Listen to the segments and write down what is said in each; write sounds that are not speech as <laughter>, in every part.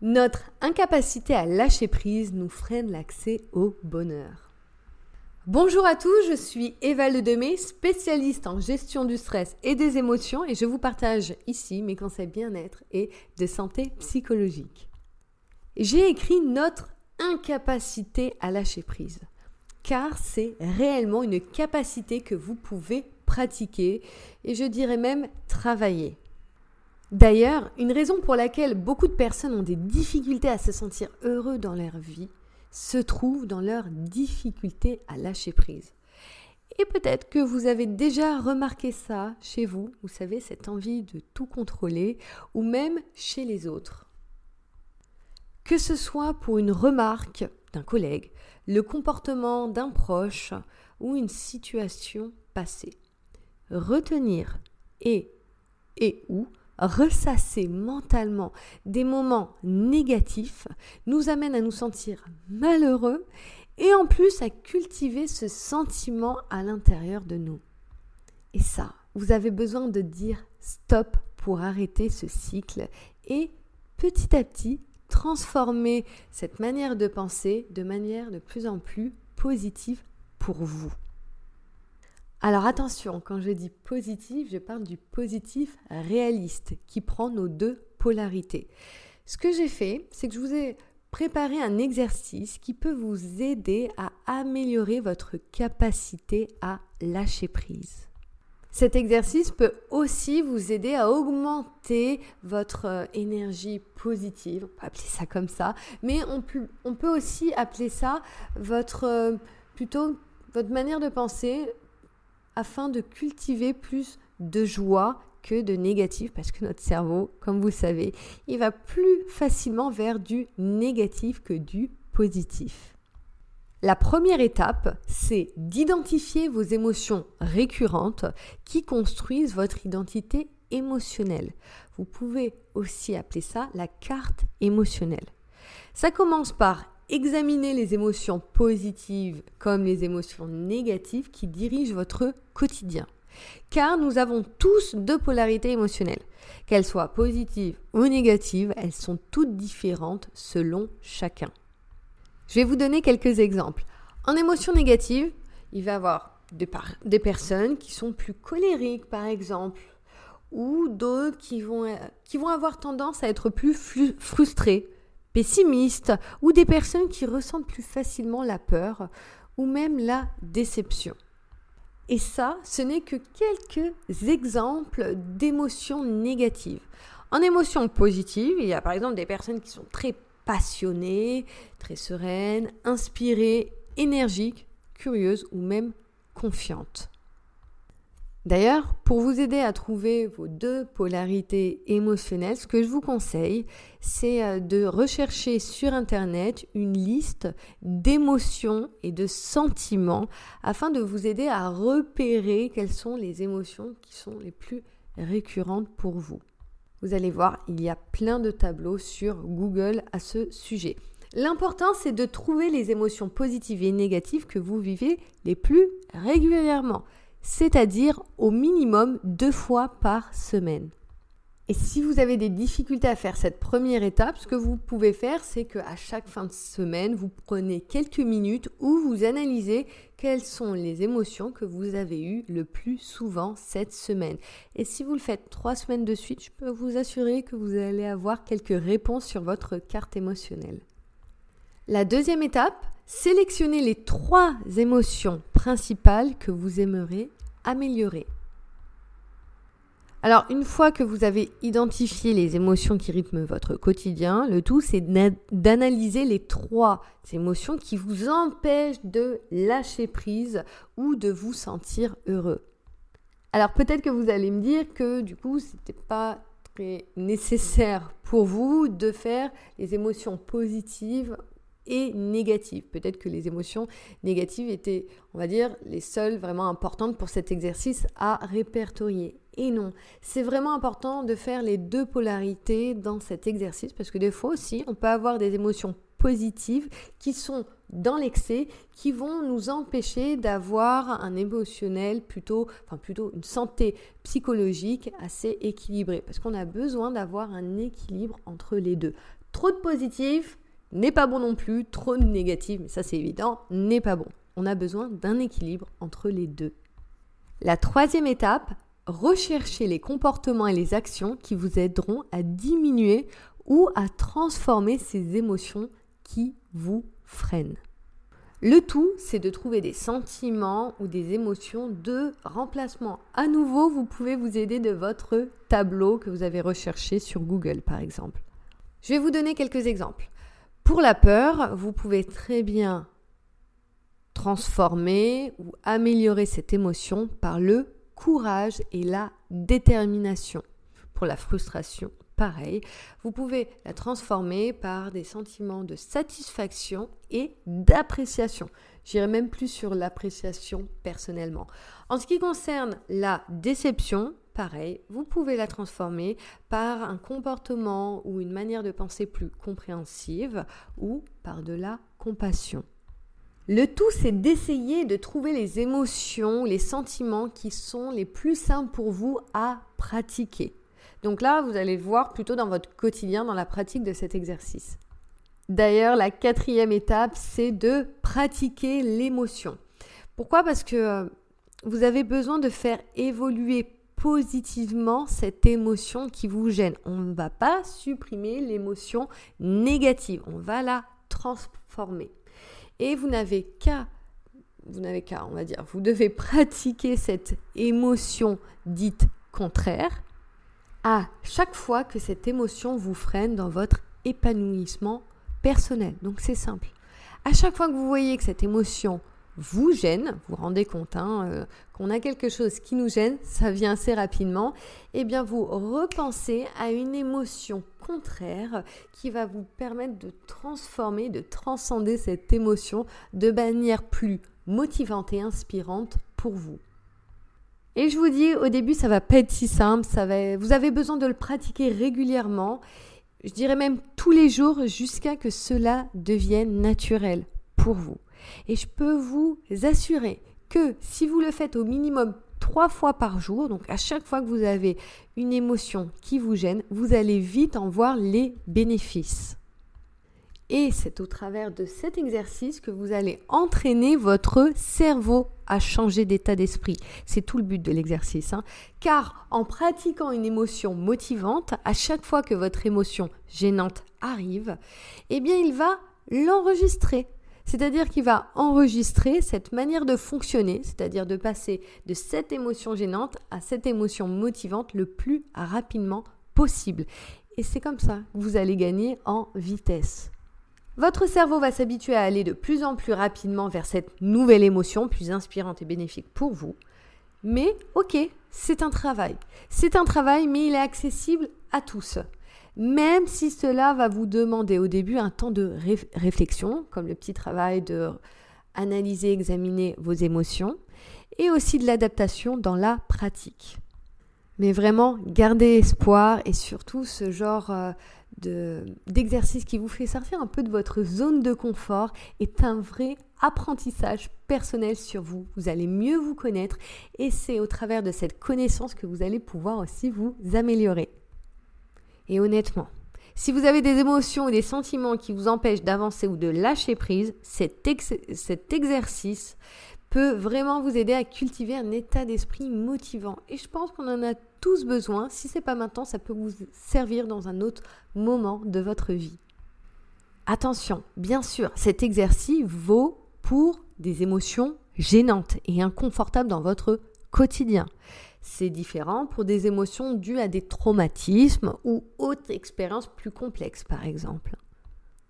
Notre incapacité à lâcher prise nous freine l'accès au bonheur. Bonjour à tous, je suis Eva Ledemé, spécialiste en gestion du stress et des émotions et je vous partage ici mes conseils bien-être et de santé psychologique. J'ai écrit notre incapacité à lâcher prise car c'est réellement une capacité que vous pouvez pratiquer et je dirais même travailler. D'ailleurs, une raison pour laquelle beaucoup de personnes ont des difficultés à se sentir heureux dans leur vie se trouve dans leur difficulté à lâcher prise. Et peut-être que vous avez déjà remarqué ça chez vous, vous savez, cette envie de tout contrôler, ou même chez les autres. Que ce soit pour une remarque d'un collègue, le comportement d'un proche ou une situation passée. Retenir et et ou ressasser mentalement des moments négatifs nous amène à nous sentir malheureux et en plus à cultiver ce sentiment à l'intérieur de nous. Et ça, vous avez besoin de dire stop pour arrêter ce cycle et petit à petit transformer cette manière de penser de manière de plus en plus positive pour vous. Alors attention, quand je dis positif, je parle du positif réaliste qui prend nos deux polarités. Ce que j'ai fait, c'est que je vous ai préparé un exercice qui peut vous aider à améliorer votre capacité à lâcher prise. Cet exercice peut aussi vous aider à augmenter votre euh, énergie positive, on peut appeler ça comme ça, mais on peut, on peut aussi appeler ça votre euh, plutôt votre manière de penser afin de cultiver plus de joie que de négatif parce que notre cerveau, comme vous savez, il va plus facilement vers du négatif que du positif. La première étape, c'est d'identifier vos émotions récurrentes qui construisent votre identité émotionnelle. Vous pouvez aussi appeler ça la carte émotionnelle. Ça commence par examiner les émotions positives comme les émotions négatives qui dirigent votre quotidien. Car nous avons tous deux polarités émotionnelles. Qu'elles soient positives ou négatives, elles sont toutes différentes selon chacun. Je vais vous donner quelques exemples. En émotion négative, il va y avoir des, des personnes qui sont plus colériques, par exemple, ou d'autres qui vont, qui vont avoir tendance à être plus frustrées, pessimistes, ou des personnes qui ressentent plus facilement la peur ou même la déception. Et ça, ce n'est que quelques exemples d'émotions négatives. En émotion positive, il y a par exemple des personnes qui sont très passionnées, très sereines, inspirées, énergiques, curieuses ou même confiantes. D'ailleurs, pour vous aider à trouver vos deux polarités émotionnelles, ce que je vous conseille, c'est euh, de rechercher sur Internet une liste d'émotions et de sentiments afin de vous aider à repérer quelles sont les émotions qui sont les plus récurrentes pour vous. Vous allez voir, il y a plein de tableaux sur Google à ce sujet. L'important, c'est de trouver les émotions positives et négatives que vous vivez les plus régulièrement c'est-à-dire au minimum deux fois par semaine. Et si vous avez des difficultés à faire cette première étape, ce que vous pouvez faire, c'est qu'à chaque fin de semaine, vous prenez quelques minutes où vous analysez quelles sont les émotions que vous avez eues le plus souvent cette semaine. Et si vous le faites trois semaines de suite, je peux vous assurer que vous allez avoir quelques réponses sur votre carte émotionnelle. La deuxième étape, sélectionnez les trois émotions principales que vous aimeriez améliorer. Alors, une fois que vous avez identifié les émotions qui rythment votre quotidien, le tout c'est d'analyser les trois émotions qui vous empêchent de lâcher prise ou de vous sentir heureux. Alors, peut-être que vous allez me dire que du coup, c'était pas très nécessaire pour vous de faire les émotions positives et négatives. Peut-être que les émotions négatives étaient, on va dire, les seules vraiment importantes pour cet exercice à répertorier. Et non, c'est vraiment important de faire les deux polarités dans cet exercice parce que des fois aussi, on peut avoir des émotions positives qui sont dans l'excès, qui vont nous empêcher d'avoir un émotionnel plutôt, enfin plutôt une santé psychologique assez équilibrée. Parce qu'on a besoin d'avoir un équilibre entre les deux. Trop de positifs n'est pas bon non plus, trop de négatifs, mais ça c'est évident, n'est pas bon. On a besoin d'un équilibre entre les deux. La troisième étape, recherchez les comportements et les actions qui vous aideront à diminuer ou à transformer ces émotions qui vous freinent. Le tout, c'est de trouver des sentiments ou des émotions de remplacement. À nouveau, vous pouvez vous aider de votre tableau que vous avez recherché sur Google, par exemple. Je vais vous donner quelques exemples. Pour la peur, vous pouvez très bien transformer ou améliorer cette émotion par le courage et la détermination. Pour la frustration, pareil, vous pouvez la transformer par des sentiments de satisfaction et d'appréciation. J'irai même plus sur l'appréciation personnellement. En ce qui concerne la déception, pareil, vous pouvez la transformer par un comportement ou une manière de penser plus compréhensive ou par de la compassion. Le tout, c'est d'essayer de trouver les émotions, les sentiments qui sont les plus simples pour vous à pratiquer. Donc là, vous allez voir plutôt dans votre quotidien, dans la pratique de cet exercice. D'ailleurs, la quatrième étape, c'est de pratiquer l'émotion. Pourquoi? Parce que euh, vous avez besoin de faire évoluer positivement cette émotion qui vous gêne. On ne va pas supprimer l'émotion négative, on va la transformer. Et vous n'avez qu'à, vous n'avez qu'à, on va dire, vous devez <laughs> pratiquer cette émotion dite contraire à chaque fois que cette émotion vous freine dans votre épanouissement personnel. Donc c'est simple. À chaque fois que vous voyez que cette émotion vous gêne, vous vous rendez compte hein, euh, qu'on a quelque chose qui nous gêne, ça vient assez rapidement, et eh bien vous repensez à une émotion contraire qui va vous permettre de transformer, de transcender cette émotion de manière plus motivante et inspirante pour vous. Et je vous dis, au début, ça va pas être si simple. Vous avez besoin de le pratiquer régulièrement. Je dirais même tous les jours jusqu'à que cela devienne naturel pour vous. Et je peux vous assurer que si vous le faites au minimum trois fois par jour, donc à chaque fois que vous avez une émotion qui vous gêne, vous allez vite en voir les bénéfices. Et c'est au travers de cet exercice que vous allez entraîner votre cerveau à changer d'état d'esprit. C'est tout le but de l'exercice. Hein. Car en pratiquant une émotion motivante, à chaque fois que votre émotion gênante arrive, eh bien il va l'enregistrer c'est-à-dire qu'il va enregistrer cette manière de fonctionner, c'est-à-dire de passer de cette émotion gênante à cette émotion motivante le plus rapidement possible. Et c'est comme ça que vous allez gagner en vitesse. Votre cerveau va s'habituer à aller de plus en plus rapidement vers cette nouvelle émotion plus inspirante et bénéfique pour vous. Mais ok, c'est un travail. C'est un travail, mais il est accessible à tous même si cela va vous demander au début un temps de réflexion, comme le petit travail de analyser, examiner vos émotions, et aussi de l'adaptation dans la pratique. Mais vraiment, gardez espoir et surtout ce genre euh, d'exercice qui vous fait sortir un peu de votre zone de confort est un vrai apprentissage personnel sur vous. Vous allez mieux vous connaître et c'est au travers de cette connaissance que vous allez pouvoir aussi vous améliorer. Et honnêtement, si vous avez des émotions ou des sentiments qui vous empêchent d'avancer ou de lâcher prise, cet, exercice peut vraiment vous aider à cultiver un état d'esprit motivant. Et je pense qu'on en a tous besoin. Si c'est pas maintenant, ça peut vous servir dans un autre moment de votre vie. Attention, bien sûr, cet exercice vaut pour des émotions gênantes et inconfortables dans votre quotidien. C'est différent pour des émotions dues à des traumatismes ou autres expériences plus complexes, par exemple.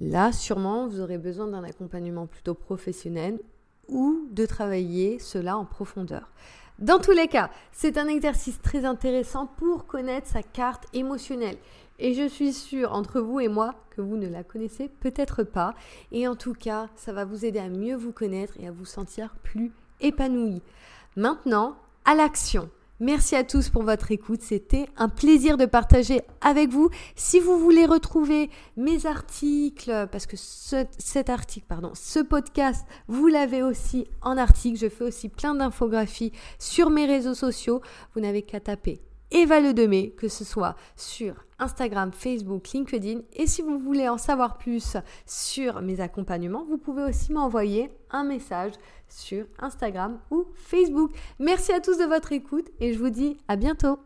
Là, sûrement, vous aurez besoin d'un accompagnement plutôt professionnel ou de travailler cela en profondeur. Dans tous les cas, c'est un exercice très intéressant pour connaître sa carte émotionnelle. Et je suis sûre, entre vous et moi, que vous ne la connaissez peut-être pas. Et en tout cas, ça va vous aider à mieux vous connaître et à vous sentir plus épanoui. Maintenant, à l'action. Merci à tous pour votre écoute. C'était un plaisir de partager avec vous. Si vous voulez retrouver mes articles, parce que cet article, pardon, ce podcast, vous l'avez aussi en article. Je fais aussi plein d'infographies sur mes réseaux sociaux. Vous n'avez qu'à taper Eva Le Demé, que ce soit sur Instagram, Facebook, LinkedIn. Et si vous voulez en savoir plus sur mes accompagnements, vous pouvez aussi m'envoyer un message sur Instagram ou Facebook. Merci à tous de votre écoute et je vous dis à bientôt.